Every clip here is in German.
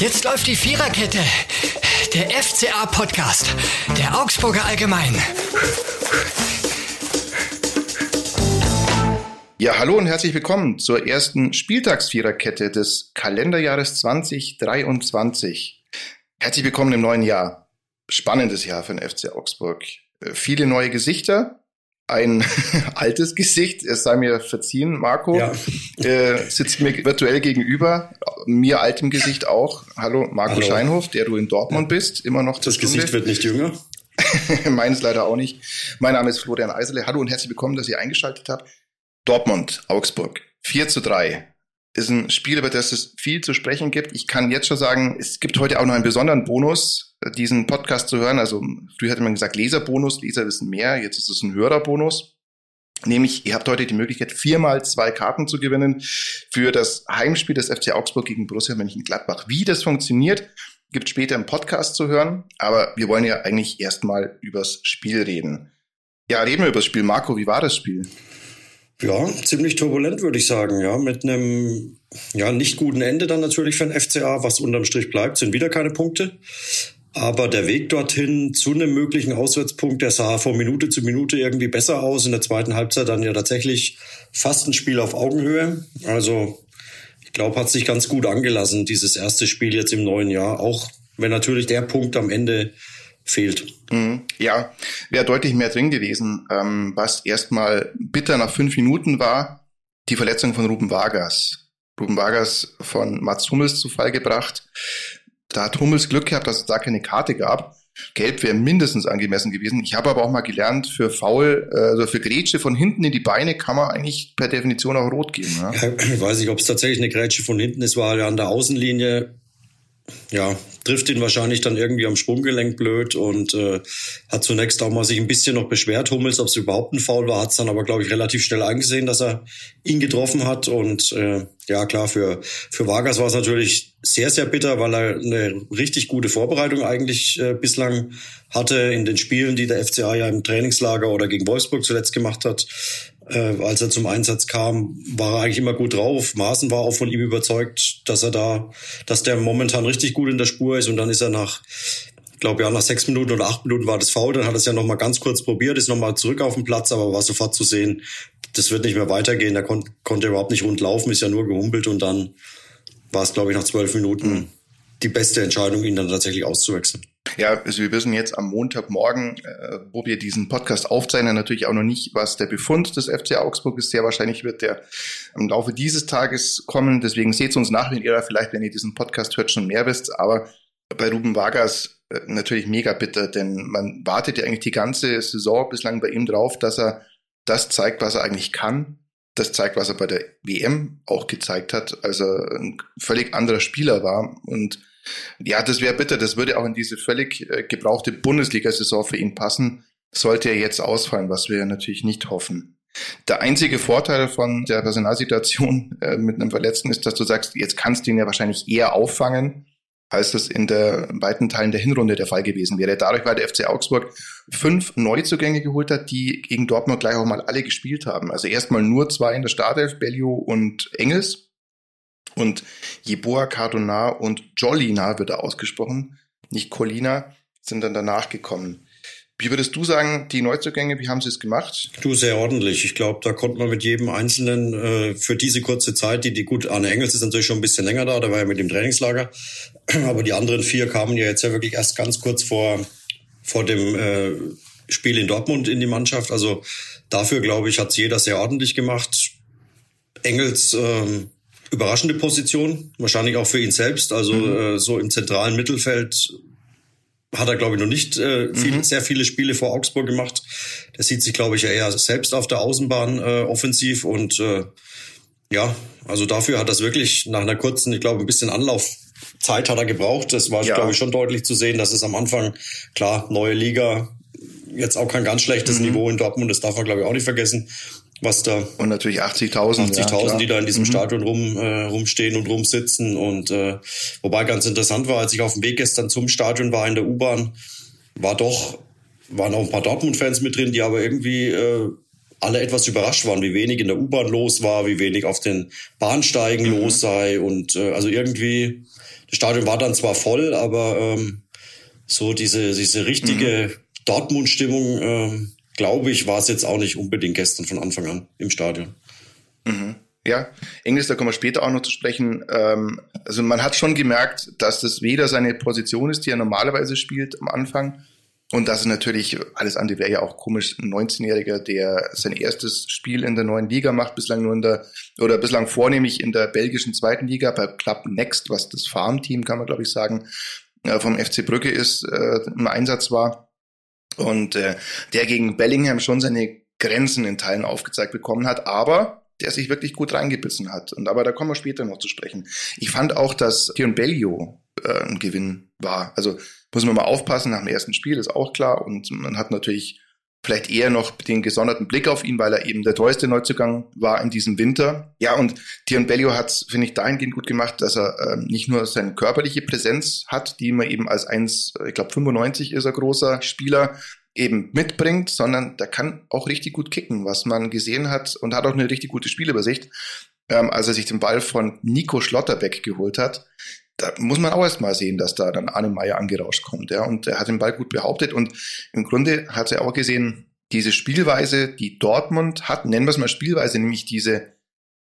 Jetzt läuft die Viererkette. Der FCA-Podcast. Der Augsburger Allgemein. Ja, hallo und herzlich willkommen zur ersten Spieltagsviererkette des Kalenderjahres 2023. Herzlich willkommen im neuen Jahr. Spannendes Jahr für den FC Augsburg. Äh, viele neue Gesichter, ein altes Gesicht, es sei mir verziehen, Marco, ja. äh, sitzt mir virtuell gegenüber, mir altem Gesicht auch. Hallo, Marco Hallo. Scheinhof, der du in Dortmund ja. bist, immer noch Das Stunde. Gesicht wird nicht jünger. Meines leider auch nicht. Mein Name ist Florian Eisele. Hallo und herzlich willkommen, dass ihr eingeschaltet habt. Dortmund, Augsburg, 4 zu 3 ist ein Spiel, über das es viel zu sprechen gibt. Ich kann jetzt schon sagen, es gibt heute auch noch einen besonderen Bonus, diesen Podcast zu hören. Also früher hatte man gesagt Leserbonus, Leser wissen mehr, jetzt ist es ein Hörerbonus. Nämlich, ihr habt heute die Möglichkeit, viermal zwei Karten zu gewinnen für das Heimspiel des FC Augsburg gegen Borussia Mönchengladbach. Wie das funktioniert, gibt später im Podcast zu hören. Aber wir wollen ja eigentlich erstmal übers Spiel reden. Ja, reden wir über das Spiel. Marco, wie war das Spiel? Ja, ziemlich turbulent, würde ich sagen, ja. Mit einem ja, nicht guten Ende dann natürlich für den FCA. Was unterm Strich bleibt, sind wieder keine Punkte. Aber der Weg dorthin zu einem möglichen Auswärtspunkt, der sah von Minute zu Minute irgendwie besser aus. In der zweiten Halbzeit dann ja tatsächlich fast ein Spiel auf Augenhöhe. Also ich glaube, hat sich ganz gut angelassen, dieses erste Spiel jetzt im neuen Jahr. Auch wenn natürlich der Punkt am Ende fehlt. Mhm. Ja, wäre deutlich mehr drin gewesen. Ähm, was erstmal bitter nach fünf Minuten war, die Verletzung von Ruben Vargas. Ruben Vargas von Mats Hummels zu Fall gebracht. Da hat Hummels Glück gehabt, dass es da keine Karte gab. Gelb wäre mindestens angemessen gewesen. Ich habe aber auch mal gelernt, für Foul, also für Grätsche von hinten in die Beine kann man eigentlich per Definition auch rot geben. Ja, ich weiß nicht, ob es tatsächlich eine Grätsche von hinten ist, war ja an der Außenlinie ja, trifft ihn wahrscheinlich dann irgendwie am Sprunggelenk blöd und äh, hat zunächst auch mal sich ein bisschen noch beschwert, Hummels, ob es überhaupt ein Foul war, hat es dann aber, glaube ich, relativ schnell eingesehen, dass er ihn getroffen hat. Und äh, ja, klar, für, für Vargas war es natürlich sehr, sehr bitter, weil er eine richtig gute Vorbereitung eigentlich äh, bislang hatte in den Spielen, die der FCA ja im Trainingslager oder gegen Wolfsburg zuletzt gemacht hat äh, als er zum Einsatz kam, war er eigentlich immer gut drauf. Maaßen war auch von ihm überzeugt, dass er da, dass der momentan richtig gut in der Spur ist. Und dann ist er nach, ich glaube ja, nach sechs Minuten oder acht Minuten war das faul. Dann hat er es ja noch mal ganz kurz probiert, ist noch mal zurück auf den Platz, aber war sofort zu sehen, das wird nicht mehr weitergehen. Da kon konnte er überhaupt nicht rund laufen, ist ja nur gehumpelt und dann war es, glaube ich, nach zwölf Minuten mhm. die beste Entscheidung, ihn dann tatsächlich auszuwechseln. Ja, also wir wissen jetzt am Montagmorgen, äh, wo wir diesen Podcast aufzeichnen, natürlich auch noch nicht, was der Befund des FC Augsburg ist. Sehr wahrscheinlich wird der im Laufe dieses Tages kommen. Deswegen seht uns nach, wenn ihr vielleicht, wenn ihr diesen Podcast hört, schon mehr wisst. Aber bei Ruben Vargas äh, natürlich mega bitter, denn man wartet ja eigentlich die ganze Saison bislang bei ihm drauf, dass er das zeigt, was er eigentlich kann. Das zeigt, was er bei der WM auch gezeigt hat, als er ein völlig anderer Spieler war und ja, das wäre bitter. Das würde auch in diese völlig äh, gebrauchte Bundesliga-Saison für ihn passen. Sollte er jetzt ausfallen, was wir natürlich nicht hoffen. Der einzige Vorteil von der Personalsituation äh, mit einem Verletzten ist, dass du sagst, jetzt kannst du ihn ja wahrscheinlich eher auffangen, als das in der weiten Teilen der Hinrunde der Fall gewesen wäre. Dadurch, weil der FC Augsburg fünf Neuzugänge geholt hat, die gegen Dortmund gleich auch mal alle gespielt haben. Also erstmal nur zwei in der Startelf, Bellio und Engels. Und Jeboa Cardona und Jolina wird da ausgesprochen, nicht Colina, sind dann danach gekommen. Wie würdest du sagen, die Neuzugänge, wie haben sie es gemacht? Du, sehr ordentlich. Ich glaube, da konnte man mit jedem Einzelnen äh, für diese kurze Zeit, die, die gut, Arne Engels ist natürlich schon ein bisschen länger da, der war ja mit dem Trainingslager, aber die anderen vier kamen ja jetzt ja wirklich erst ganz kurz vor, vor dem äh, Spiel in Dortmund in die Mannschaft. Also dafür, glaube ich, hat es jeder sehr ordentlich gemacht. Engels ähm, überraschende Position, wahrscheinlich auch für ihn selbst. Also mhm. äh, so im zentralen Mittelfeld hat er, glaube ich, noch nicht äh, viel, mhm. sehr viele Spiele vor Augsburg gemacht. Der sieht sich, glaube ich, ja eher selbst auf der Außenbahn äh, offensiv und äh, ja, also dafür hat das wirklich nach einer kurzen, ich glaube, ein bisschen Anlaufzeit hat er gebraucht. Das war, ja. glaube ich, schon deutlich zu sehen, dass es am Anfang, klar, neue Liga, jetzt auch kein ganz schlechtes mhm. Niveau in Dortmund, das darf man, glaube ich, auch nicht vergessen was da. Und natürlich 80.000. 80.000, ja, die da in diesem mhm. Stadion rum, äh, rumstehen und rumsitzen. Und äh, wobei ganz interessant war, als ich auf dem Weg gestern zum Stadion war in der U-Bahn, war doch, waren auch ein paar Dortmund-Fans mit drin, die aber irgendwie äh, alle etwas überrascht waren, wie wenig in der U-Bahn los war, wie wenig auf den Bahnsteigen mhm. los sei. Und äh, also irgendwie, das Stadion war dann zwar voll, aber ähm, so diese, diese richtige mhm. Dortmund-Stimmung, ähm, glaube ich, war es jetzt auch nicht unbedingt gestern von Anfang an im Stadion. Mhm. Ja, Englisch, da kommen wir später auch noch zu sprechen. Ähm, also man hat schon gemerkt, dass das weder seine Position ist, die er normalerweise spielt am Anfang, und das ist natürlich, alles andere wäre ja auch komisch, ein 19-Jähriger, der sein erstes Spiel in der neuen Liga macht, bislang nur in der, oder bislang vornehmlich in der belgischen zweiten Liga, bei Club Next, was das Farmteam, kann man glaube ich sagen, äh, vom FC Brücke ist, äh, im Einsatz war. Und äh, der gegen Bellingham schon seine Grenzen in Teilen aufgezeigt bekommen hat, aber der sich wirklich gut reingebissen hat. Und aber da kommen wir später noch zu sprechen. Ich fand auch, dass Tion Bellio äh, ein Gewinn war. Also muss man mal aufpassen nach dem ersten Spiel, ist auch klar. Und man hat natürlich vielleicht eher noch den gesonderten Blick auf ihn, weil er eben der teuerste Neuzugang war in diesem Winter. Ja, und Tion Bellio hat finde ich, dahingehend gut gemacht, dass er ähm, nicht nur seine körperliche Präsenz hat, die man eben als 1, ich glaube 95 ist er großer Spieler, eben mitbringt, sondern der kann auch richtig gut kicken, was man gesehen hat und hat auch eine richtig gute Spielübersicht. Ähm, als er sich den Ball von Nico Schlotterbeck geholt hat, da muss man auch erst mal sehen, dass da dann Arne Meyer angerauscht kommt. Ja, und er hat den Ball gut behauptet und im Grunde hat er auch gesehen, diese Spielweise, die Dortmund hat, nennen wir es mal Spielweise, nämlich diese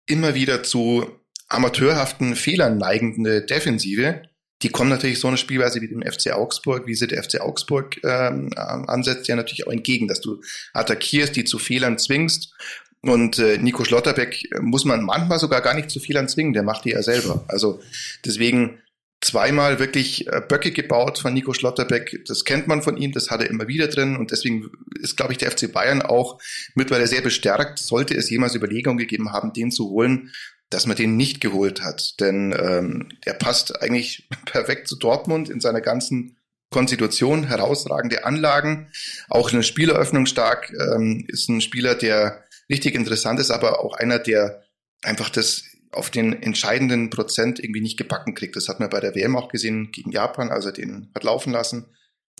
immer wieder zu amateurhaften Fehlern neigende Defensive, die kommen natürlich so eine Spielweise wie dem FC Augsburg, wie sie der FC Augsburg ähm, ansetzt, ja natürlich auch entgegen, dass du attackierst, die zu Fehlern zwingst. Und äh, Nico Schlotterbeck muss man manchmal sogar gar nicht zu Fehlern zwingen, der macht die ja selber. Also deswegen zweimal wirklich äh, Böcke gebaut von Nico Schlotterbeck. Das kennt man von ihm, das hat er immer wieder drin. Und deswegen ist, glaube ich, der FC Bayern auch mittlerweile sehr bestärkt, sollte es jemals Überlegungen gegeben haben, den zu holen, dass man den nicht geholt hat. Denn ähm, der passt eigentlich perfekt zu Dortmund in seiner ganzen Konstitution, herausragende Anlagen, auch in der Spieleröffnung stark, ähm, ist ein Spieler, der richtig interessant ist, aber auch einer, der einfach das auf den entscheidenden Prozent irgendwie nicht gebacken kriegt. Das hat man bei der WM auch gesehen gegen Japan, als er den hat laufen lassen.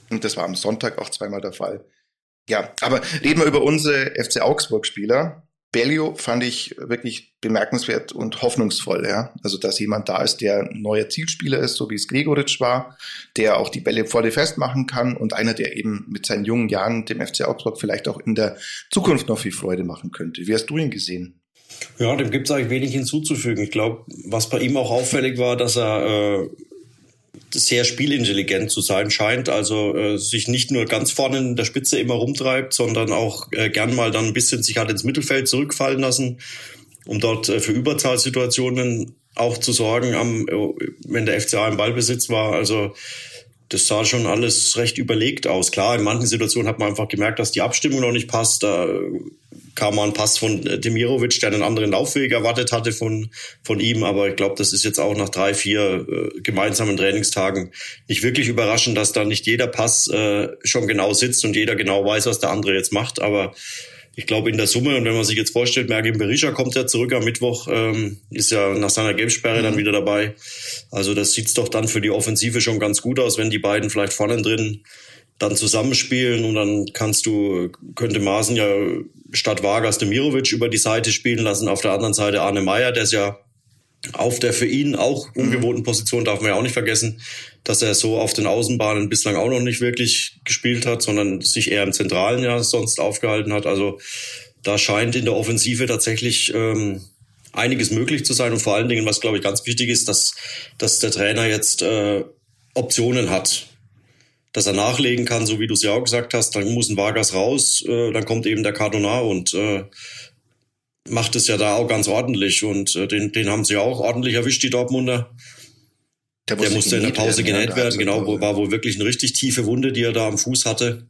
Und das war am Sonntag auch zweimal der Fall. Ja, aber reden wir über unsere FC Augsburg-Spieler. Bellio fand ich wirklich bemerkenswert und hoffnungsvoll, ja. Also, dass jemand da ist, der neuer Zielspieler ist, so wie es Gregoritsch war, der auch die Bälle voll festmachen kann und einer, der eben mit seinen jungen Jahren dem FC Augsburg vielleicht auch in der Zukunft noch viel Freude machen könnte. Wie hast du ihn gesehen? Ja, dem gibt es eigentlich wenig hinzuzufügen. Ich glaube, was bei ihm auch auffällig war, dass er äh, sehr spielintelligent zu sein scheint, also äh, sich nicht nur ganz vorne in der Spitze immer rumtreibt, sondern auch äh, gern mal dann ein bisschen sich hat ins Mittelfeld zurückfallen lassen, um dort äh, für Überzahlsituationen auch zu sorgen, am, äh, wenn der FCA im Ballbesitz war. Also das sah schon alles recht überlegt aus. Klar, in manchen Situationen hat man einfach gemerkt, dass die Abstimmung noch nicht passt. Da kam mal ein Pass von äh, Demirovic, der einen anderen Laufweg erwartet hatte von, von ihm. Aber ich glaube, das ist jetzt auch nach drei, vier äh, gemeinsamen Trainingstagen nicht wirklich überraschend, dass da nicht jeder Pass äh, schon genau sitzt und jeder genau weiß, was der andere jetzt macht. Aber ich glaube in der Summe, und wenn man sich jetzt vorstellt, Mergin Berisha kommt ja zurück am Mittwoch, ähm, ist ja nach seiner Gelbsperre mhm. dann wieder dabei. Also das sieht's doch dann für die Offensive schon ganz gut aus, wenn die beiden vielleicht vorne drin dann zusammenspielen und dann kannst du, könnte Maaßen ja statt Vargas Demirovic über die Seite spielen lassen, auf der anderen Seite Arne Meyer, der ist ja auf der für ihn auch mhm. ungewohnten Position, darf man ja auch nicht vergessen, dass er so auf den Außenbahnen bislang auch noch nicht wirklich gespielt hat, sondern sich eher im Zentralen ja sonst aufgehalten hat. Also da scheint in der Offensive tatsächlich ähm, einiges möglich zu sein und vor allen Dingen, was glaube ich ganz wichtig ist, dass, dass der Trainer jetzt äh, Optionen hat dass er nachlegen kann, so wie du es ja auch gesagt hast. Dann muss ein Vargas raus, äh, dann kommt eben der Cardona und äh, macht es ja da auch ganz ordentlich. Und äh, den, den haben sie ja auch ordentlich erwischt, die Dortmunder. Der, der musste in der Pause genäht werden, genau, wo, war wohl wirklich eine richtig tiefe Wunde, die er da am Fuß hatte.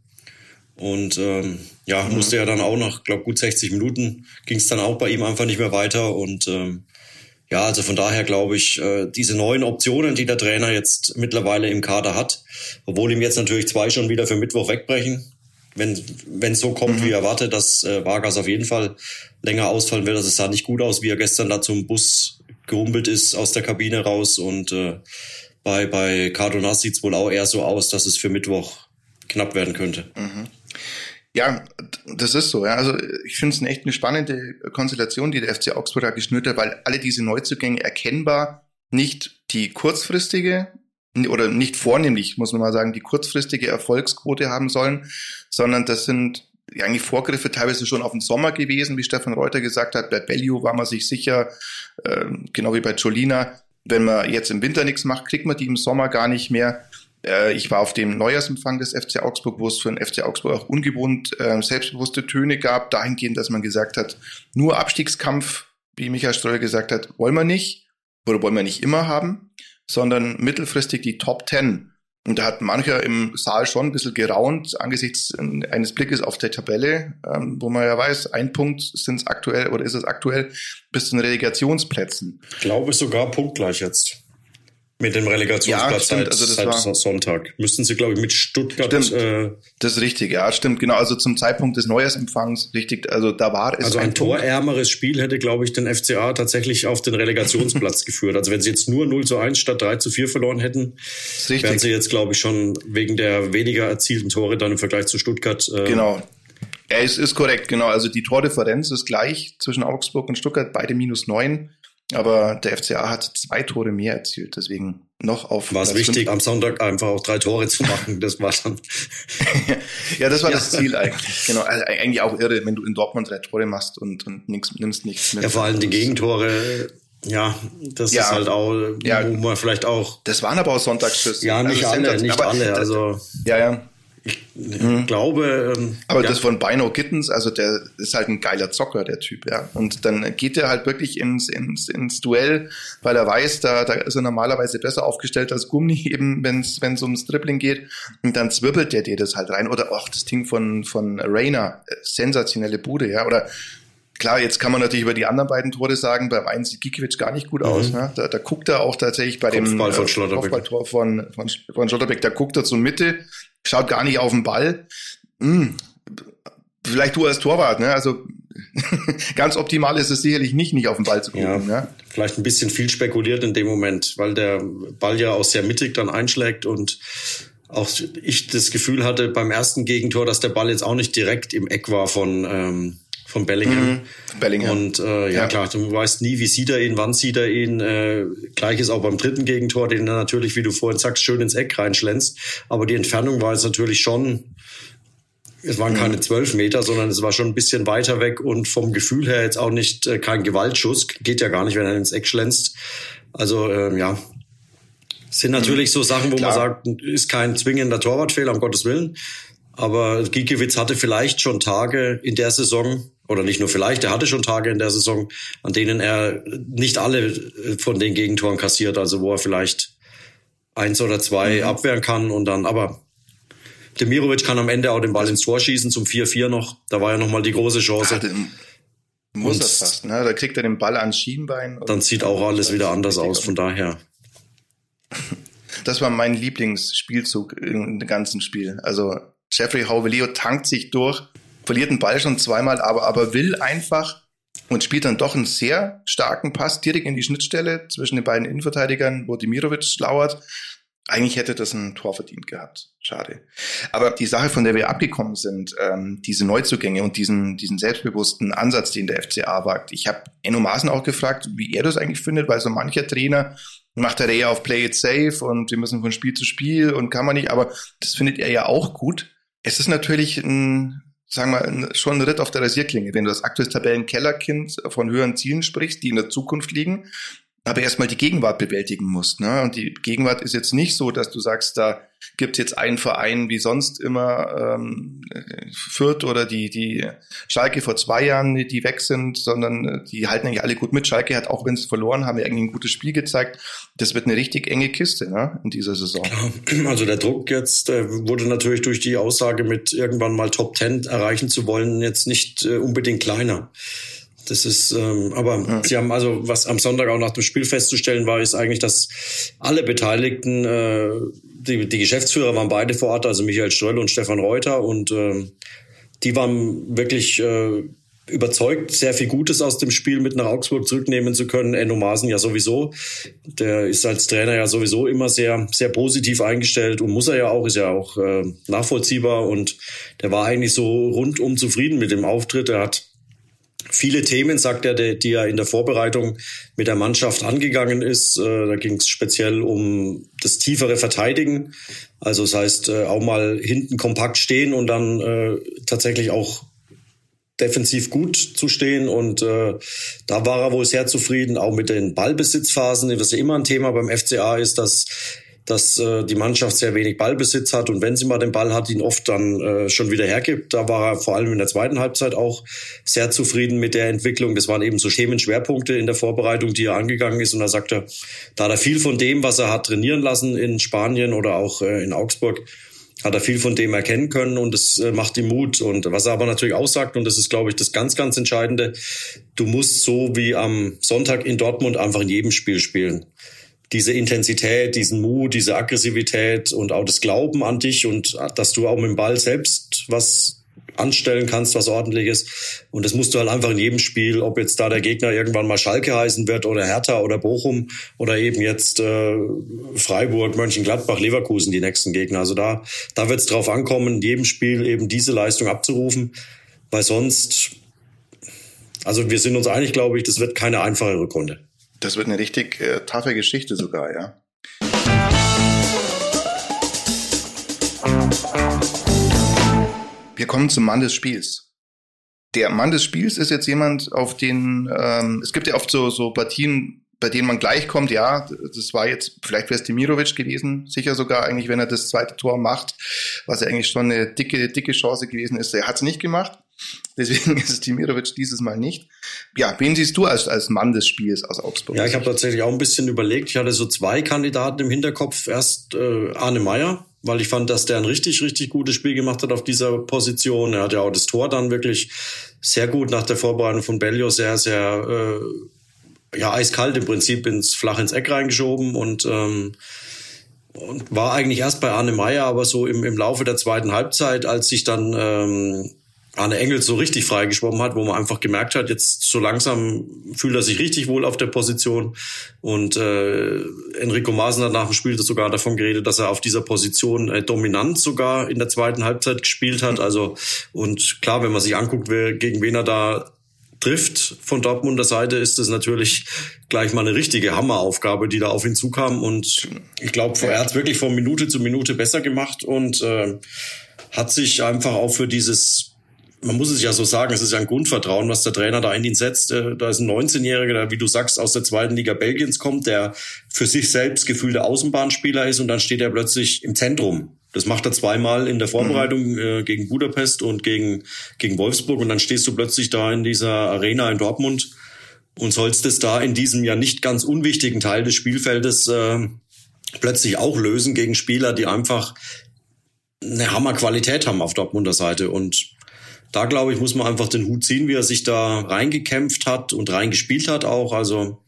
Und ähm, ja, mhm. musste ja dann auch nach, glaube gut 60 Minuten ging es dann auch bei ihm einfach nicht mehr weiter. Und ähm, ja, also von daher glaube ich, äh, diese neuen Optionen, die der Trainer jetzt mittlerweile im Kader hat, obwohl ihm jetzt natürlich zwei schon wieder für Mittwoch wegbrechen, wenn wenn so kommt, mhm. wie erwartet, dass äh, Vargas auf jeden Fall länger ausfallen wird. Also es sah nicht gut aus, wie er gestern da zum Bus gerumpelt ist aus der Kabine raus. Und äh, bei, bei Cardonas sieht es wohl auch eher so aus, dass es für Mittwoch knapp werden könnte. Mhm. Ja, das ist so. Ja. Also ich finde es echt eine spannende Konstellation, die der FC Augsburg da geschnürt hat, weil alle diese Neuzugänge erkennbar nicht die kurzfristige oder nicht vornehmlich, muss man mal sagen, die kurzfristige Erfolgsquote haben sollen, sondern das sind eigentlich Vorgriffe teilweise schon auf den Sommer gewesen, wie Stefan Reuter gesagt hat. Bei Bellio war man sich sicher, äh, genau wie bei Jolina, wenn man jetzt im Winter nichts macht, kriegt man die im Sommer gar nicht mehr. Äh, ich war auf dem Neujahrsempfang des FC Augsburg, wo es für den FC Augsburg auch ungewohnt äh, selbstbewusste Töne gab, dahingehend, dass man gesagt hat, nur Abstiegskampf, wie Michael Streuer gesagt hat, wollen wir nicht oder wollen wir nicht immer haben, sondern mittelfristig die Top Ten. Und da hat mancher im Saal schon ein bisschen geraunt angesichts eines Blickes auf der Tabelle, ähm, wo man ja weiß, ein Punkt sind es aktuell oder ist es aktuell bis zu den Relegationsplätzen. Ich glaube sogar punktgleich jetzt mit dem Relegationsplatz ja, also das seit war, Sonntag. Müssten sie, glaube ich, mit Stuttgart. Stimmt, äh, das ist richtig, ja, stimmt, genau. Also zum Zeitpunkt des Neujahrsempfangs, richtig, also da war es. Also ein, ein torärmeres Spiel hätte, glaube ich, den FCA tatsächlich auf den Relegationsplatz geführt. Also wenn sie jetzt nur 0 zu 1 statt 3 zu 4 verloren hätten, wären sie jetzt, glaube ich, schon wegen der weniger erzielten Tore dann im Vergleich zu Stuttgart. Äh, genau. Ja, es ist korrekt, genau. Also die Tordifferenz ist gleich zwischen Augsburg und Stuttgart, beide minus neun. Aber der FCA hat zwei Tore mehr erzielt, deswegen noch auf. War es wichtig, am Sonntag einfach auch drei Tore zu machen? Das war dann. ja, das war ja. das Ziel eigentlich. Genau, also eigentlich auch irre, wenn du in Dortmund drei Tore machst und, und nix, nimmst nichts mit. Ja, vor allem die Gegentore. Ja, das ja, ist halt auch, ja, wo man vielleicht auch. Das waren aber auch Sonntagsschüsse. Ja, nicht also alle, nicht alle. Also ja, ja. Ich mhm. glaube. Ähm, Aber ja. das von Bino Kittens, also der ist halt ein geiler Zocker, der Typ, ja. Und dann geht er halt wirklich ins, ins, ins Duell, weil er weiß, da, da ist er normalerweise besser aufgestellt als Gummi, eben wenn es ums Dribbling geht. Und dann zwirbelt der dir das halt rein. Oder auch das Ding von, von Rainer, äh, sensationelle Bude, ja. Oder Klar, jetzt kann man natürlich über die anderen beiden Tore sagen, beim einen sieht Gikiewicz gar nicht gut mhm. aus. Ne? Da, da guckt er auch tatsächlich bei Kopfball dem von äh, Kopfballtor von, von, von Schlotterbeck, da guckt er zur Mitte, schaut gar nicht auf den Ball. Hm, vielleicht du als Torwart, ne? Also ganz optimal ist es sicherlich nicht, nicht auf den Ball zu gucken. Ja, ne? Vielleicht ein bisschen viel spekuliert in dem Moment, weil der Ball ja auch sehr mittig dann einschlägt und auch ich das Gefühl hatte beim ersten Gegentor, dass der Ball jetzt auch nicht direkt im Eck war von ähm, von Bellingham. Mhm, Bellingham. Und äh, ja, ja, klar, du weißt nie, wie sieht er ihn, wann sieht er ihn. Äh, Gleiches auch beim dritten Gegentor, den er natürlich, wie du vorhin sagst, schön ins Eck reinschlänzt. Aber die Entfernung war jetzt natürlich schon, es waren keine mhm. zwölf Meter, sondern es war schon ein bisschen weiter weg und vom Gefühl her jetzt auch nicht äh, kein Gewaltschuss. Geht ja gar nicht, wenn er ins Eck schlänzt. Also ähm, ja, sind natürlich mhm. so Sachen, wo Klar. man sagt, ist kein zwingender Torwartfehler, um Gottes Willen. Aber Giekewitz hatte vielleicht schon Tage in der Saison, oder nicht nur vielleicht, er hatte schon Tage in der Saison, an denen er nicht alle äh, von den Gegentoren kassiert, also wo er vielleicht eins oder zwei mhm. abwehren kann und dann, aber Demirovic kann am Ende auch den Ball ins Tor schießen zum 4-4 noch. Da war ja nochmal die große Chance. Ja, muss und das fast, ne? Da kriegt er den Ball ans Schienbein. Dann sieht auch alles wieder anders aus, von daher. Das war mein Lieblingsspielzug im ganzen Spiel. Also Jeffrey Hauvelio tankt sich durch verliert den Ball schon zweimal, aber, aber will einfach und spielt dann doch einen sehr starken Pass direkt in die Schnittstelle zwischen den beiden Innenverteidigern, wo Dimirovic lauert. Eigentlich hätte das ein Tor verdient gehabt. Schade. Aber die Sache, von der wir abgekommen sind, ähm, diese Neuzugänge und diesen, diesen selbstbewussten Ansatz, den der FCA wagt. Ich habe Enno Maaßen auch gefragt, wie er das eigentlich findet, weil so mancher Trainer macht er ja auf Play it safe und wir müssen von Spiel zu Spiel und kann man nicht, aber das findet er ja auch gut. Es ist natürlich ein sagen wir, schon ein Ritt auf der Rasierklinge, wenn du das aktuelle Tabellenkellerkind von höheren Zielen sprichst, die in der Zukunft liegen, aber erstmal die Gegenwart bewältigen musst. Ne? Und die Gegenwart ist jetzt nicht so, dass du sagst, da gibt jetzt einen Verein wie sonst immer ähm, Fürth oder die, die Schalke vor zwei Jahren, die weg sind, sondern äh, die halten eigentlich alle gut mit. Schalke hat, auch wenn sie verloren haben, irgendwie ein gutes Spiel gezeigt. Das wird eine richtig enge Kiste ne, in dieser Saison. Also der Druck jetzt äh, wurde natürlich durch die Aussage mit irgendwann mal Top Ten erreichen zu wollen, jetzt nicht äh, unbedingt kleiner. Das ist, ähm, aber ja. sie haben also, was am Sonntag auch nach dem Spiel festzustellen war, ist eigentlich, dass alle Beteiligten, äh, die, die Geschäftsführer waren beide vor Ort, also Michael Ströll und Stefan Reuter und äh, die waren wirklich äh, überzeugt, sehr viel Gutes aus dem Spiel mit nach Augsburg zurücknehmen zu können. Enno Maaßen ja sowieso. Der ist als Trainer ja sowieso immer sehr, sehr positiv eingestellt und muss er ja auch, ist ja auch äh, nachvollziehbar und der war eigentlich so rundum zufrieden mit dem Auftritt. Er hat viele Themen, sagt er, die, die er in der Vorbereitung mit der Mannschaft angegangen ist. Äh, da ging es speziell um das tiefere Verteidigen. Also das heißt, äh, auch mal hinten kompakt stehen und dann äh, tatsächlich auch defensiv gut zu stehen und da war er wohl sehr zufrieden, auch mit den Ballbesitzphasen, was ja immer ein Thema beim FCA ist, dass dass äh, die Mannschaft sehr wenig Ballbesitz hat und wenn sie mal den Ball hat, ihn oft dann äh, schon wieder hergibt. Da war er vor allem in der zweiten Halbzeit auch sehr zufrieden mit der Entwicklung. Das waren eben so Themenschwerpunkte in der Vorbereitung, die er angegangen ist und da sagte, da hat er viel von dem, was er hat trainieren lassen in Spanien oder auch äh, in Augsburg, hat er viel von dem erkennen können und es äh, macht ihm Mut. Und was er aber natürlich auch sagt, und das ist, glaube ich, das ganz, ganz Entscheidende, du musst so wie am Sonntag in Dortmund einfach in jedem Spiel spielen. Diese Intensität, diesen Mut, diese Aggressivität und auch das Glauben an dich und dass du auch mit dem Ball selbst was anstellen kannst, was ordentliches. Und das musst du halt einfach in jedem Spiel, ob jetzt da der Gegner irgendwann mal Schalke heißen wird oder Hertha oder Bochum oder eben jetzt äh, Freiburg, Mönchengladbach, Leverkusen, die nächsten Gegner. Also da, da wird es drauf ankommen, in jedem Spiel eben diese Leistung abzurufen, weil sonst, also wir sind uns einig, glaube ich, das wird keine einfache Rückrunde. Das wird eine richtig äh, taffe Geschichte sogar, ja. Wir kommen zum Mann des Spiels. Der Mann des Spiels ist jetzt jemand, auf den ähm, es gibt ja oft so, so Partien, bei denen man gleich kommt, ja, das war jetzt, vielleicht wäre es Demirovic gewesen, sicher sogar eigentlich, wenn er das zweite Tor macht, was ja eigentlich schon eine dicke, dicke Chance gewesen ist. Er hat es nicht gemacht, deswegen ist es Demirovic dieses Mal nicht. Ja, wen siehst du als, als Mann des Spiels aus Augsburg? Ja, ich habe tatsächlich auch ein bisschen überlegt. Ich hatte so zwei Kandidaten im Hinterkopf. Erst äh, Arne Meyer, weil ich fand, dass der ein richtig, richtig gutes Spiel gemacht hat auf dieser Position. Er hat ja auch das Tor dann wirklich sehr gut nach der Vorbereitung von Bellio sehr, sehr äh, ja, eiskalt im Prinzip ins flach ins Eck reingeschoben und ähm, und war eigentlich erst bei Arne Meyer, aber so im, im Laufe der zweiten Halbzeit, als sich dann ähm, Arne Engels so richtig freigeschwommen hat, wo man einfach gemerkt hat, jetzt so langsam fühlt er sich richtig wohl auf der Position. Und äh, Enrico Maaßen hat nach dem Spiel sogar davon geredet, dass er auf dieser Position äh, dominant sogar in der zweiten Halbzeit gespielt hat. Also und klar, wenn man sich anguckt, wer, gegen wen er da trifft von Dortmunder Seite, ist das natürlich gleich mal eine richtige Hammeraufgabe, die da auf ihn zukam. Und ich glaube, er hat es wirklich von Minute zu Minute besser gemacht und äh, hat sich einfach auch für dieses man muss es ja so sagen, es ist ja ein Grundvertrauen, was der Trainer da in ihn setzt. Äh, da ist ein 19-Jähriger, der, wie du sagst, aus der zweiten Liga Belgiens kommt, der für sich selbst gefühlter Außenbahnspieler ist und dann steht er plötzlich im Zentrum. Das macht er zweimal in der Vorbereitung mhm. äh, gegen Budapest und gegen, gegen Wolfsburg und dann stehst du plötzlich da in dieser Arena in Dortmund und sollst es da in diesem ja nicht ganz unwichtigen Teil des Spielfeldes äh, plötzlich auch lösen gegen Spieler, die einfach eine Hammerqualität haben auf Dortmunder Seite und da glaube ich, muss man einfach den Hut ziehen, wie er sich da reingekämpft hat und reingespielt hat auch. Also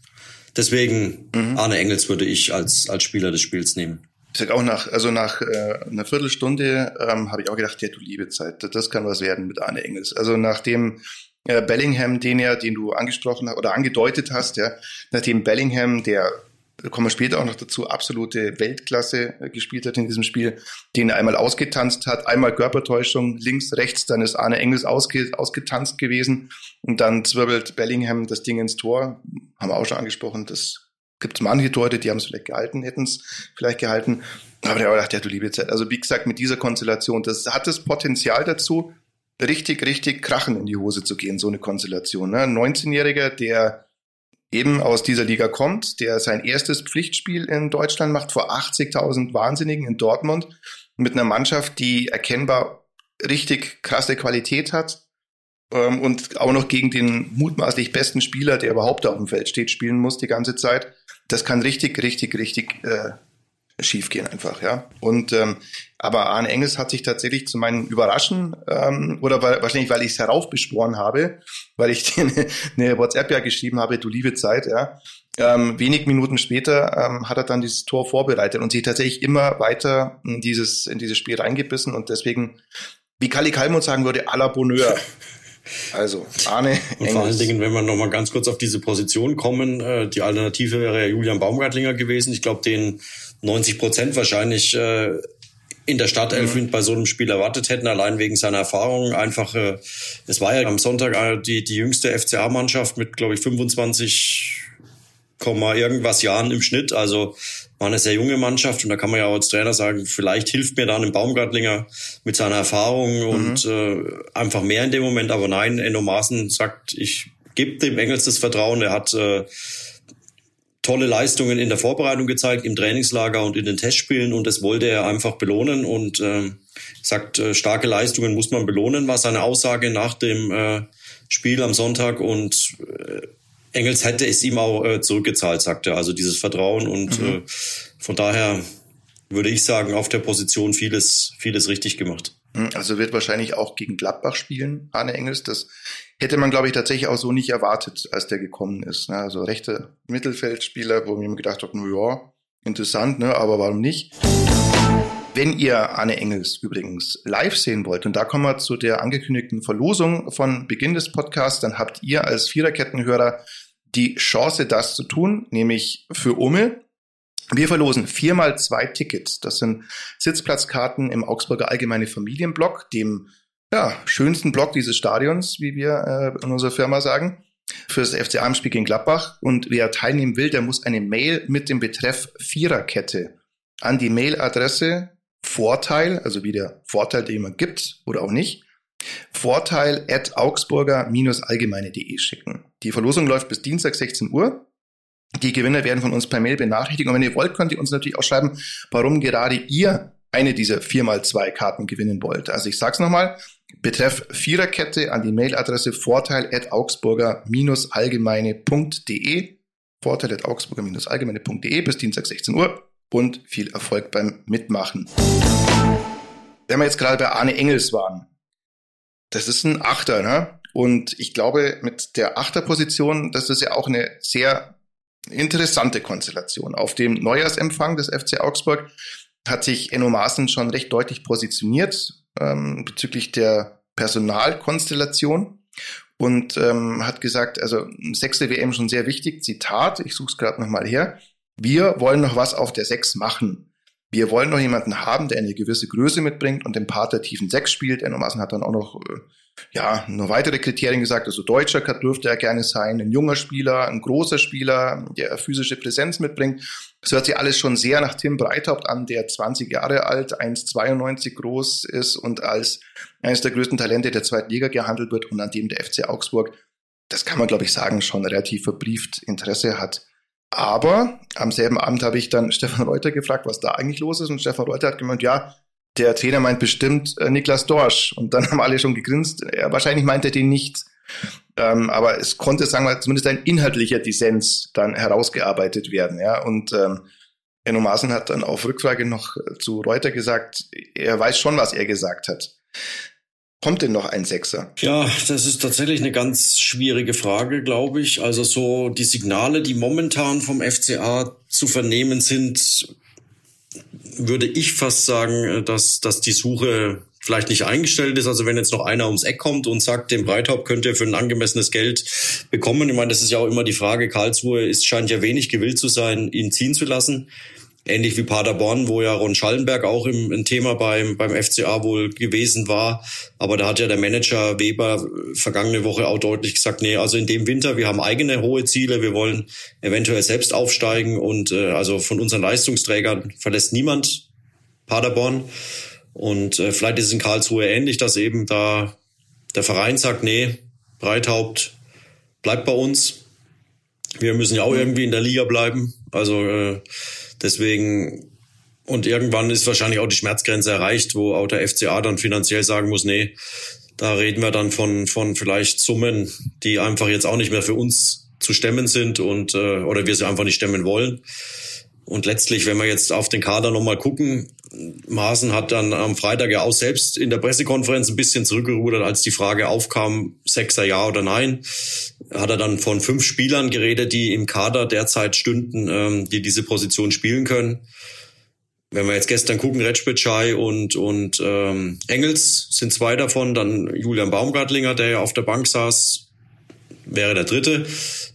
deswegen mhm. Arne Engels würde ich als, als Spieler des Spiels nehmen. Ich sag auch nach, also nach äh, einer Viertelstunde ähm, habe ich auch gedacht, ja du liebe Zeit, das kann was werden mit Arne Engels. Also nachdem äh, Bellingham, den ja, den du angesprochen hast oder angedeutet hast, ja, nachdem Bellingham, der da kommen wir später auch noch dazu, absolute Weltklasse äh, gespielt hat in diesem Spiel, den einmal ausgetanzt hat, einmal Körpertäuschung, links, rechts, dann ist Arne Engels ausge, ausgetanzt gewesen und dann zwirbelt Bellingham das Ding ins Tor. Haben wir auch schon angesprochen, das gibt es manche Leute, die haben es vielleicht gehalten, hätten es vielleicht gehalten. Aber der hat gedacht, ja, du liebe Zeit. Also wie gesagt, mit dieser Konstellation, das hat das Potenzial dazu, richtig, richtig krachen in die Hose zu gehen, so eine Konstellation. Ne? Ein 19-Jähriger, der eben aus dieser Liga kommt, der sein erstes Pflichtspiel in Deutschland macht vor 80.000 Wahnsinnigen in Dortmund mit einer Mannschaft, die erkennbar richtig krasse Qualität hat ähm, und auch noch gegen den mutmaßlich besten Spieler, der überhaupt auf dem Feld steht, spielen muss die ganze Zeit. Das kann richtig, richtig, richtig äh, schief gehen einfach, ja. Und ähm, aber Arne Engels hat sich tatsächlich zu meinem Überraschen ähm, oder weil, wahrscheinlich, weil ich es heraufbeschworen habe, weil ich dir eine, WhatsApp ja geschrieben habe, du liebe Zeit, ja. Ähm, wenig Minuten später ähm, hat er dann dieses Tor vorbereitet und sich tatsächlich immer weiter in dieses in dieses Spiel reingebissen und deswegen, wie Kali Kalmund sagen würde, à la Bonheur. Also, Arne Und vor allen Dingen, wenn wir noch mal ganz kurz auf diese Position kommen, äh, die Alternative wäre ja Julian Baumgartlinger gewesen. Ich glaube, den 90 Prozent wahrscheinlich äh, in der Startelf mhm. bei so einem Spiel erwartet hätten, allein wegen seiner Erfahrung. Einfach, äh, es war ja am Sonntag äh, die, die jüngste FCA-Mannschaft mit, glaube ich, 25 irgendwas Jahren im Schnitt. Also war eine sehr junge Mannschaft und da kann man ja auch als Trainer sagen, vielleicht hilft mir dann ein Baumgartlinger mit seiner Erfahrung mhm. und äh, einfach mehr in dem Moment. Aber nein, Enno Maaßen sagt, ich gebe dem Engels das Vertrauen. Er hat äh, tolle Leistungen in der Vorbereitung gezeigt, im Trainingslager und in den Testspielen und das wollte er einfach belohnen und äh, sagt, äh, starke Leistungen muss man belohnen, war seine Aussage nach dem äh, Spiel am Sonntag und äh, Engels hätte es ihm auch äh, zurückgezahlt, sagt er. Also dieses Vertrauen und mhm. äh, von daher würde ich sagen, auf der Position vieles, vieles richtig gemacht. Mhm, also wird wahrscheinlich auch gegen Gladbach spielen, Arne Engels. Das hätte man, glaube ich, tatsächlich auch so nicht erwartet, als der gekommen ist. Ne? Also rechte Mittelfeldspieler, wo mir gedacht habe, ja, interessant, ne? aber warum nicht? Wenn ihr Anne Engels übrigens live sehen wollt, und da kommen wir zu der angekündigten Verlosung von Beginn des Podcasts, dann habt ihr als Viererkettenhörer die Chance, das zu tun, nämlich für Umme. Wir verlosen viermal zwei Tickets. Das sind Sitzplatzkarten im Augsburger Allgemeine Familienblock, dem ja, schönsten Block dieses Stadions, wie wir äh, in unserer Firma sagen, für das FCA-Spiel gegen Gladbach. Und wer teilnehmen will, der muss eine Mail mit dem Betreff Viererkette an die Mailadresse Vorteil, also wie der Vorteil, den jemand gibt oder auch nicht, Vorteil at augsburger-allgemeine.de schicken. Die Verlosung läuft bis Dienstag 16 Uhr. Die Gewinner werden von uns per Mail benachrichtigt. Und wenn ihr wollt, könnt ihr uns natürlich auch schreiben, warum gerade ihr eine dieser 4x2 Karten gewinnen wollt. Also ich sag's nochmal, betreff Viererkette an die Mailadresse vorteil at augsburger-allgemeine.de vorteil at augsburger-allgemeine.de bis Dienstag 16 Uhr und viel Erfolg beim Mitmachen. Wenn wir jetzt gerade bei Arne Engels waren, das ist ein Achter, ne? Und ich glaube, mit der Achterposition, das ist ja auch eine sehr interessante Konstellation. Auf dem Neujahrsempfang des FC Augsburg hat sich Enno Maaßen schon recht deutlich positioniert ähm, bezüglich der Personalkonstellation und ähm, hat gesagt, also sechste WM schon sehr wichtig. Zitat, ich suche es gerade nochmal her. Wir wollen noch was auf der Sechs machen. Wir wollen noch jemanden haben, der eine gewisse Größe mitbringt und den Part der tiefen Sechs spielt. Enno Maaßen hat dann auch noch äh, ja, noch weitere Kriterien gesagt. Also deutscher dürfte er gerne sein, ein junger Spieler, ein großer Spieler, der physische Präsenz mitbringt. Das hört sich alles schon sehr nach Tim Breithaupt an, der 20 Jahre alt, 1,92 groß ist und als eines der größten Talente der zweiten Liga gehandelt wird und an dem der FC Augsburg, das kann man glaube ich sagen, schon relativ verbrieft Interesse hat. Aber am selben Abend habe ich dann Stefan Reuter gefragt, was da eigentlich los ist. Und Stefan Reuter hat gemeint, ja, der Trainer meint bestimmt äh, Niklas Dorsch. Und dann haben alle schon gegrinst. Er, wahrscheinlich meint er den nicht. Ähm, aber es konnte, sagen wir, zumindest ein inhaltlicher Dissens dann herausgearbeitet werden. Ja? Und ähm, Enno Maaßen hat dann auf Rückfrage noch zu Reuter gesagt, er weiß schon, was er gesagt hat. Kommt denn noch ein Sechser? Ja, das ist tatsächlich eine ganz schwierige Frage, glaube ich. Also so die Signale, die momentan vom FCA zu vernehmen sind, würde ich fast sagen, dass, dass die Suche vielleicht nicht eingestellt ist. Also wenn jetzt noch einer ums Eck kommt und sagt, den Breithaupt könnt ihr für ein angemessenes Geld bekommen. Ich meine, das ist ja auch immer die Frage, Karlsruhe ist, scheint ja wenig gewillt zu sein, ihn ziehen zu lassen. Ähnlich wie Paderborn, wo ja Ron Schallenberg auch im, ein Thema beim, beim FCA wohl gewesen war. Aber da hat ja der Manager Weber vergangene Woche auch deutlich gesagt, nee, also in dem Winter, wir haben eigene hohe Ziele, wir wollen eventuell selbst aufsteigen und äh, also von unseren Leistungsträgern verlässt niemand Paderborn. Und äh, vielleicht ist es in Karlsruhe ähnlich, dass eben da der Verein sagt, nee, Breithaupt bleibt bei uns. Wir müssen ja auch irgendwie in der Liga bleiben. Also äh, Deswegen, und irgendwann ist wahrscheinlich auch die Schmerzgrenze erreicht, wo auch der FCA dann finanziell sagen muss, nee, da reden wir dann von, von vielleicht Summen, die einfach jetzt auch nicht mehr für uns zu stemmen sind und äh, oder wir sie einfach nicht stemmen wollen. Und letztlich, wenn wir jetzt auf den Kader nochmal gucken, Maaßen hat dann am Freitag ja auch selbst in der Pressekonferenz ein bisschen zurückgerudert, als die Frage aufkam, Sechser ja oder nein. Hat er dann von fünf Spielern geredet, die im Kader derzeit stünden, ähm, die diese Position spielen können. wenn wir jetzt gestern gucken, Retschbitschei und, und ähm, Engels sind zwei davon, dann Julian Baumgartlinger, der ja auf der Bank saß, wäre der dritte.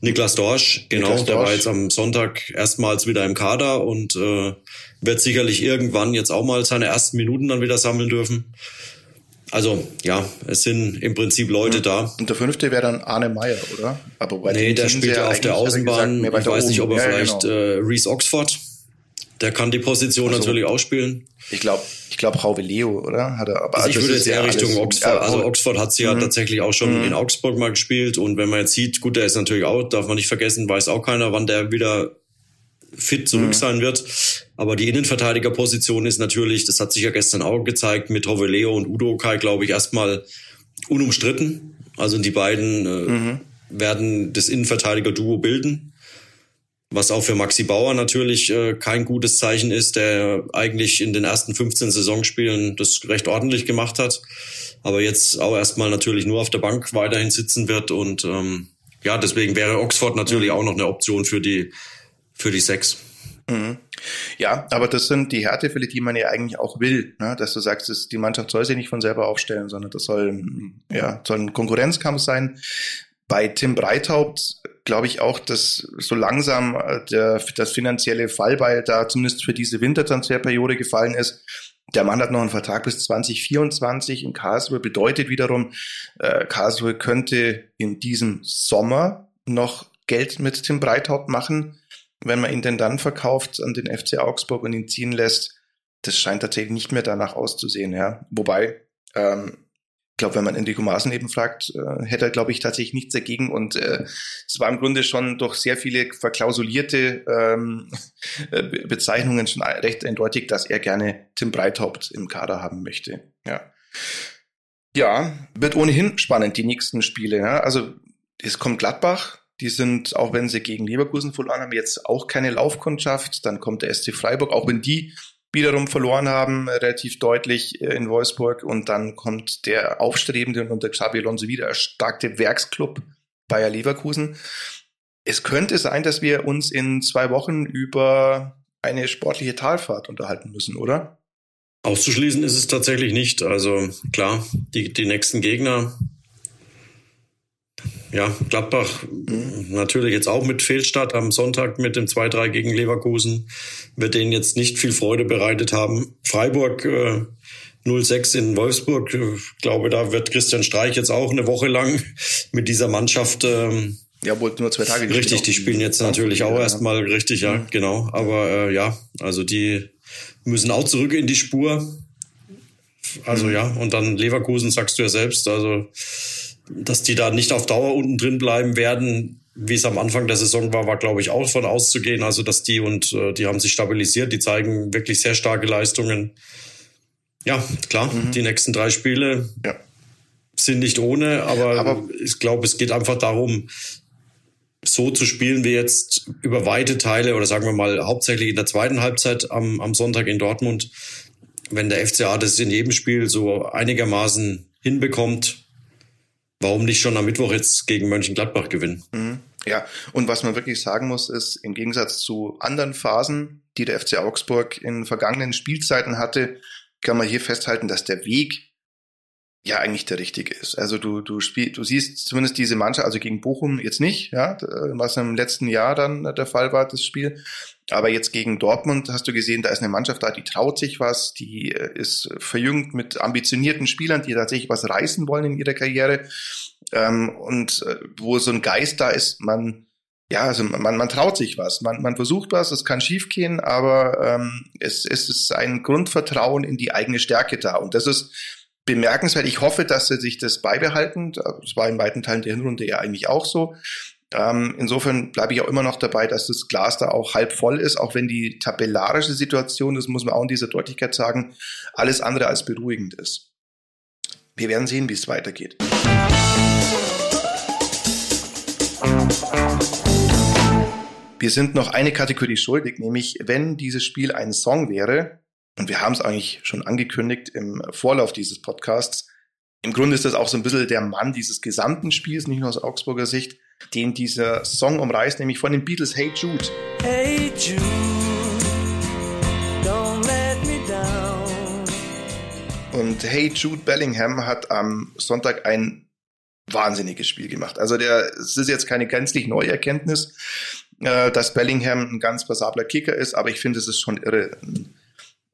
Niklas Dorsch, genau, Niklas Dorsch. der war jetzt am Sonntag erstmals wieder im Kader und äh, wird sicherlich irgendwann jetzt auch mal seine ersten Minuten dann wieder sammeln dürfen. Also ja, es sind im Prinzip Leute da. Und der fünfte wäre dann Arne Meyer, oder? Aber bei nee, der spielt ja auf der Außenbahn. Gesagt, ich weiß oben. nicht, ob er ja, vielleicht genau. äh, Reese Oxford, der kann die Position also, natürlich auch spielen. Ich glaube, ich glaube Rauve Leo, oder? Hat er, aber also ich würde jetzt eher Richtung alles, Oxford. Ja, also Oxford hat sie ja mhm. tatsächlich auch schon mhm. in Augsburg mal gespielt. Und wenn man jetzt sieht, gut, der ist natürlich auch, darf man nicht vergessen, weiß auch keiner, wann der wieder fit zurück mhm. sein wird. Aber die Innenverteidigerposition ist natürlich, das hat sich ja gestern auch gezeigt, mit Hoveleo und Udo Kai, glaube ich, erstmal unumstritten. Also die beiden äh, mhm. werden das Innenverteidiger-Duo bilden. Was auch für Maxi Bauer natürlich äh, kein gutes Zeichen ist, der eigentlich in den ersten 15 Saisonspielen das recht ordentlich gemacht hat. Aber jetzt auch erstmal natürlich nur auf der Bank weiterhin sitzen wird. Und ähm, ja, deswegen wäre Oxford natürlich auch noch eine Option für die für die sechs. Mhm. Ja, aber das sind die Härtefälle, die man ja eigentlich auch will, ne? dass du sagst, dass die Mannschaft soll sich nicht von selber aufstellen, sondern das soll, ja, soll ein Konkurrenzkampf sein. Bei Tim Breithaupt glaube ich auch, dass so langsam äh, der, das finanzielle Fallbeil da zumindest für diese Wintertransferperiode gefallen ist. Der Mann hat noch einen Vertrag bis 2024 in Karlsruhe, bedeutet wiederum, äh, Karlsruhe könnte in diesem Sommer noch Geld mit Tim Breithaupt machen wenn man ihn denn dann verkauft an den FC Augsburg und ihn ziehen lässt, das scheint tatsächlich nicht mehr danach auszusehen, ja. Wobei, ähm, ich glaube, wenn man Enrico Maaßen eben fragt, äh, hätte er, glaube ich, tatsächlich nichts dagegen. Und äh, es war im Grunde schon durch sehr viele verklausulierte ähm, äh, Bezeichnungen schon recht eindeutig, dass er gerne Tim Breithaupt im Kader haben möchte. Ja. Ja, wird ohnehin spannend, die nächsten Spiele. Ja. Also es kommt Gladbach, die sind, auch wenn sie gegen Leverkusen verloren haben, jetzt auch keine Laufkundschaft. Dann kommt der SC Freiburg, auch wenn die wiederum verloren haben, relativ deutlich äh, in Wolfsburg. Und dann kommt der aufstrebende und unter Xabi Alonso wieder erstarkte Werksclub Bayer Leverkusen. Es könnte sein, dass wir uns in zwei Wochen über eine sportliche Talfahrt unterhalten müssen, oder? Auszuschließen ist es tatsächlich nicht. Also klar, die, die nächsten Gegner ja, Gladbach natürlich jetzt auch mit Fehlstart am Sonntag mit dem 2-3 gegen Leverkusen wird denen jetzt nicht viel Freude bereitet haben. Freiburg äh, 0-6 in Wolfsburg, ich glaube, da wird Christian Streich jetzt auch eine Woche lang mit dieser Mannschaft ähm, ja, wohl nur zwei Tage. Richtig, die spielen jetzt natürlich auch erstmal richtig, ja, mhm. genau. Aber äh, ja, also die müssen auch zurück in die Spur. Also mhm. ja, und dann Leverkusen sagst du ja selbst, also dass die da nicht auf Dauer unten drin bleiben werden, wie es am Anfang der Saison war, war glaube ich auch von auszugehen. Also dass die und äh, die haben sich stabilisiert, die zeigen wirklich sehr starke Leistungen. Ja, klar, mhm. die nächsten drei Spiele ja. sind nicht ohne, aber, aber ich glaube, es geht einfach darum, so zu spielen wie jetzt über weite Teile oder sagen wir mal hauptsächlich in der zweiten Halbzeit am, am Sonntag in Dortmund. Wenn der FCA das in jedem Spiel so einigermaßen hinbekommt, warum nicht schon am Mittwoch jetzt gegen Mönchengladbach gewinnen? Mhm. Ja, und was man wirklich sagen muss, ist, im Gegensatz zu anderen Phasen, die der FC Augsburg in vergangenen Spielzeiten hatte, kann man hier festhalten, dass der Weg ja eigentlich der richtige ist. Also du, du spielst, du siehst zumindest diese Mannschaft, also gegen Bochum jetzt nicht, ja, was im letzten Jahr dann der Fall war, das Spiel. Aber jetzt gegen Dortmund hast du gesehen, da ist eine Mannschaft da, die traut sich was, die äh, ist verjüngt mit ambitionierten Spielern, die tatsächlich was reißen wollen in ihrer Karriere. Ähm, und äh, wo so ein Geist da ist, man, ja, also man, man traut sich was, man, man versucht was, es kann schiefgehen, aber ähm, es, es ist ein Grundvertrauen in die eigene Stärke da. Und das ist bemerkenswert. Ich hoffe, dass sie sich das beibehalten. Das war in weiten Teilen der Hinrunde ja eigentlich auch so. Ähm, insofern bleibe ich auch immer noch dabei, dass das Glas da auch halb voll ist, auch wenn die tabellarische Situation, das muss man auch in dieser Deutlichkeit sagen, alles andere als beruhigend ist. Wir werden sehen, wie es weitergeht. Wir sind noch eine Kategorie schuldig, nämlich wenn dieses Spiel ein Song wäre, und wir haben es eigentlich schon angekündigt im Vorlauf dieses Podcasts, im Grunde ist das auch so ein bisschen der Mann dieses gesamten Spiels, nicht nur aus Augsburger Sicht, den dieser Song umreißt, nämlich von den Beatles Hey Jude. Hey Jude, don't let Und hey, Jude Bellingham hat am Sonntag ein wahnsinniges Spiel gemacht. Also der, es ist jetzt keine gänzlich neue Erkenntnis, äh, dass Bellingham ein ganz passabler Kicker ist, aber ich finde, es ist schon irre.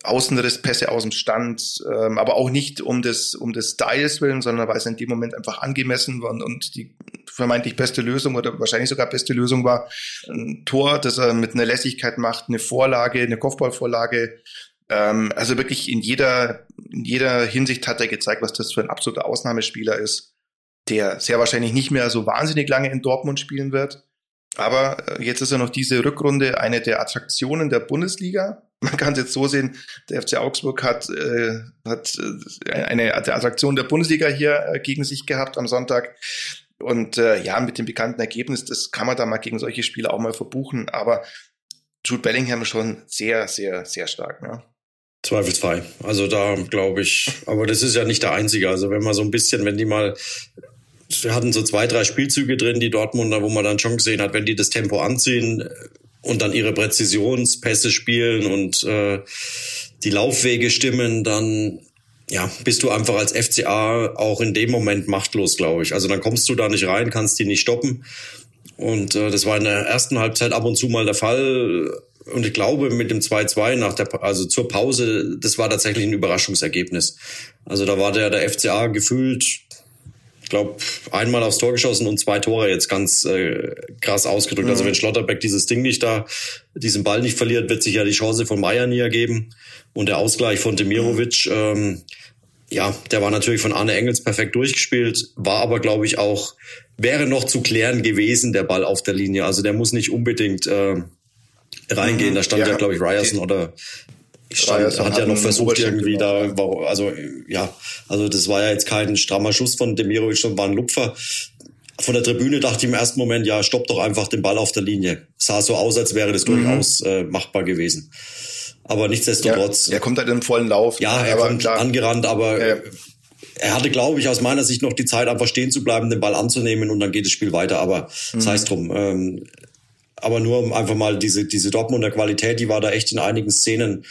Außenrisspässe aus dem Stand, ähm, aber auch nicht um des, um des Styles willen, sondern weil es in dem Moment einfach angemessen war und, und die vermeintlich beste Lösung oder wahrscheinlich sogar beste Lösung war. Ein Tor, das er mit einer Lässigkeit macht, eine Vorlage, eine Kopfballvorlage. Ähm, also wirklich in jeder, in jeder Hinsicht hat er gezeigt, was das für ein absoluter Ausnahmespieler ist, der sehr wahrscheinlich nicht mehr so wahnsinnig lange in Dortmund spielen wird. Aber äh, jetzt ist er noch diese Rückrunde eine der Attraktionen der Bundesliga man kann es jetzt so sehen, der FC Augsburg hat, äh, hat äh, eine Attraktion der Bundesliga hier äh, gegen sich gehabt am Sonntag. Und äh, ja, mit dem bekannten Ergebnis, das kann man da mal gegen solche Spiele auch mal verbuchen. Aber Jude Bellingham schon sehr, sehr, sehr stark. Ja. Zweifelsfrei. Also da glaube ich, aber das ist ja nicht der einzige. Also wenn man so ein bisschen, wenn die mal, wir hatten so zwei, drei Spielzüge drin, die Dortmunder, wo man dann schon gesehen hat, wenn die das Tempo anziehen, und dann ihre Präzisionspässe spielen und äh, die Laufwege stimmen, dann ja, bist du einfach als FCA auch in dem Moment machtlos, glaube ich. Also dann kommst du da nicht rein, kannst die nicht stoppen. Und äh, das war in der ersten Halbzeit ab und zu mal der Fall. Und ich glaube, mit dem 2-2 nach der, also zur Pause, das war tatsächlich ein Überraschungsergebnis. Also da war der, der FCA gefühlt glaube, einmal aufs Tor geschossen und zwei Tore jetzt ganz äh, krass ausgedrückt. Also mhm. Also wenn Schlotterbeck dieses Ding nicht da, diesen Ball nicht verliert, wird sich ja die Chance von Meier nie ergeben. Und der Ausgleich von Demirovic, mhm. ähm, ja, der war natürlich von Arne Engels perfekt durchgespielt, war aber, glaube ich, auch, wäre noch zu klären gewesen, der Ball auf der Linie. Also der muss nicht unbedingt äh, reingehen. Mhm. Da stand ja, ja glaube ich, Ryerson oder stand, hat ja noch versucht irgendwie da, also ja, also das war ja jetzt kein strammer Schuss von Demirovic, sondern war ein Lupfer. Von der Tribüne dachte ich im ersten Moment, ja, stopp doch einfach den Ball auf der Linie. Sah so aus, als wäre das mhm. durchaus äh, machbar gewesen. Aber nichtsdestotrotz. Ja, er kommt halt im vollen Lauf. Ja, er kommt klar. angerannt, aber ja. er hatte, glaube ich, aus meiner Sicht noch die Zeit, einfach stehen zu bleiben, den Ball anzunehmen und dann geht das Spiel weiter. Aber mhm. sei es drum. Ähm, aber nur um einfach mal diese, diese Dortmunder Qualität, die war da echt in einigen Szenen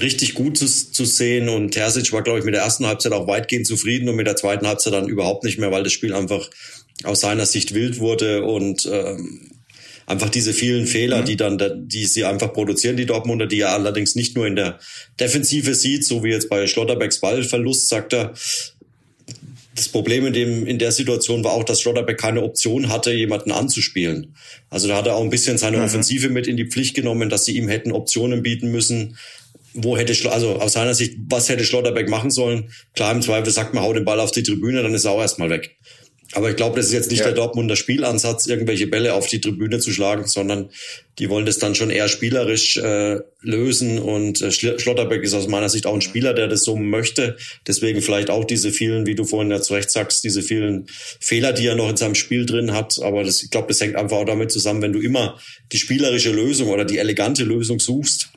richtig gut zu, zu sehen. Und Terzic war, glaube ich, mit der ersten Halbzeit auch weitgehend zufrieden und mit der zweiten Halbzeit dann überhaupt nicht mehr, weil das Spiel einfach aus seiner Sicht wild wurde und ähm, einfach diese vielen Fehler, mhm. die dann, die sie einfach produzieren, die Dortmunder, die er allerdings nicht nur in der Defensive sieht, so wie jetzt bei Schlotterbecks Ballverlust, sagt er, das Problem in dem in der Situation war auch, dass Schlotterbeck keine Option hatte, jemanden anzuspielen. Also da hat er auch ein bisschen seine mhm. Offensive mit in die Pflicht genommen, dass sie ihm hätten Optionen bieten müssen. Wo hätte also aus seiner Sicht, was hätte Schlotterbeck machen sollen? Klar, im Zweifel sagt man, hau den Ball auf die Tribüne, dann ist er auch erstmal weg. Aber ich glaube, das ist jetzt nicht ja. der Dortmunder Spielansatz, irgendwelche Bälle auf die Tribüne zu schlagen, sondern die wollen das dann schon eher spielerisch äh, lösen. Und äh, Schlotterbeck ist aus meiner Sicht auch ein Spieler, der das so möchte. Deswegen vielleicht auch diese vielen, wie du vorhin ja zu Recht sagst, diese vielen Fehler, die er noch in seinem Spiel drin hat. Aber das, ich glaube, das hängt einfach auch damit zusammen, wenn du immer die spielerische Lösung oder die elegante Lösung suchst,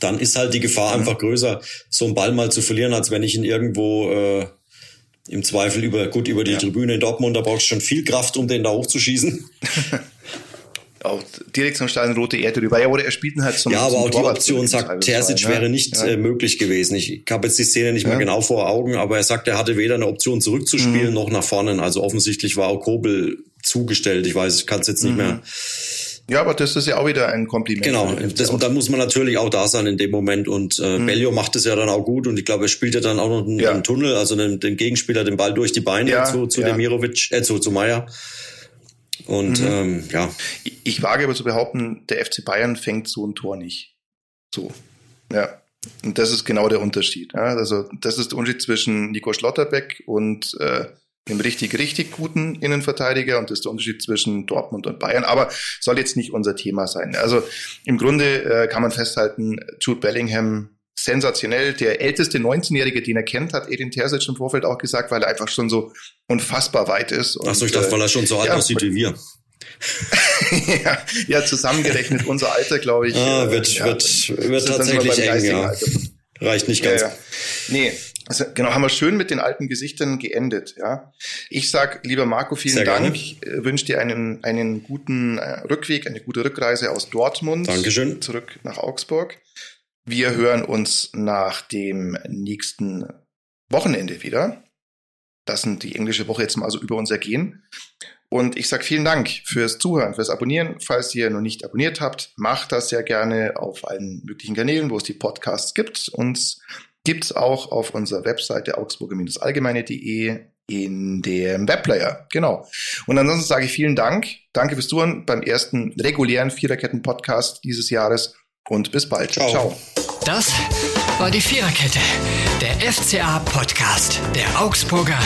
dann ist halt die Gefahr mhm. einfach größer, so einen Ball mal zu verlieren, als wenn ich ihn irgendwo äh, im Zweifel über gut über die ja. Tribüne in Dortmund, da brauchst du schon viel Kraft, um den da hochzuschießen. auch direkt zum Stadion rote Erde drüber. Ja, oder er spielt halt zum Ja, aber zum auch die Option sagt, Terzic ne? wäre nicht ja. äh, möglich gewesen. Ich habe jetzt die Szene nicht ja. mehr genau vor Augen, aber er sagt, er hatte weder eine Option zurückzuspielen mhm. noch nach vorne. Also offensichtlich war auch Kobel zugestellt. Ich weiß, ich kann es jetzt nicht mhm. mehr ja, aber das ist ja auch wieder ein Kompliment. Genau, das, da muss man natürlich auch da sein in dem Moment. Und äh, mhm. Bellio macht es ja dann auch gut und ich glaube, er spielt ja dann auch noch einen, ja. einen Tunnel, also den, den, Gegenspieler den Ball durch die Beine ja, zu, zu ja. Demirovic, äh, zu, zu Meier. Und mhm. ähm, ja. Ich wage aber zu behaupten, der FC Bayern fängt so ein Tor nicht. So. Ja. Und das ist genau der Unterschied. Ja? Also das ist der Unterschied zwischen Nico Schlotterbeck und äh, einem richtig, richtig guten Innenverteidiger und das ist der Unterschied zwischen Dortmund und Bayern. Aber soll jetzt nicht unser Thema sein. Also im Grunde äh, kann man festhalten, Jude Bellingham sensationell. Der älteste 19-Jährige, den er kennt, hat Edin Terzic im Vorfeld auch gesagt, weil er einfach schon so unfassbar weit ist. Achso, ich dachte, weil er schon so alt ja, aussieht wie wir. ja, ja, zusammengerechnet unser Alter, glaube ich. Ah, äh, wird, ja, wird, wird tatsächlich eng, ja. Reicht nicht ganz. Ja, ja. Nee, also, genau, haben wir schön mit den alten Gesichtern geendet. Ja, ich sag, lieber Marco, vielen Sehr Dank. Ich äh, wünsche dir einen einen guten äh, Rückweg, eine gute Rückreise aus Dortmund. Dankeschön. Zurück nach Augsburg. Wir hören uns nach dem nächsten Wochenende wieder. Lassen die englische Woche jetzt mal so über uns ergehen. Und ich sage vielen Dank fürs Zuhören, fürs Abonnieren. Falls ihr noch nicht abonniert habt, macht das sehr gerne auf allen möglichen Kanälen, wo es die Podcasts gibt. Uns gibt es auch auf unserer Webseite augsburger-allgemeine.de in dem Webplayer. Genau. Und ansonsten sage ich vielen Dank. Danke fürs Zuhören beim ersten regulären Viererketten-Podcast dieses Jahres und bis bald. Ciao. Ciao. Das war die Viererkette, der FCA-Podcast der Augsburger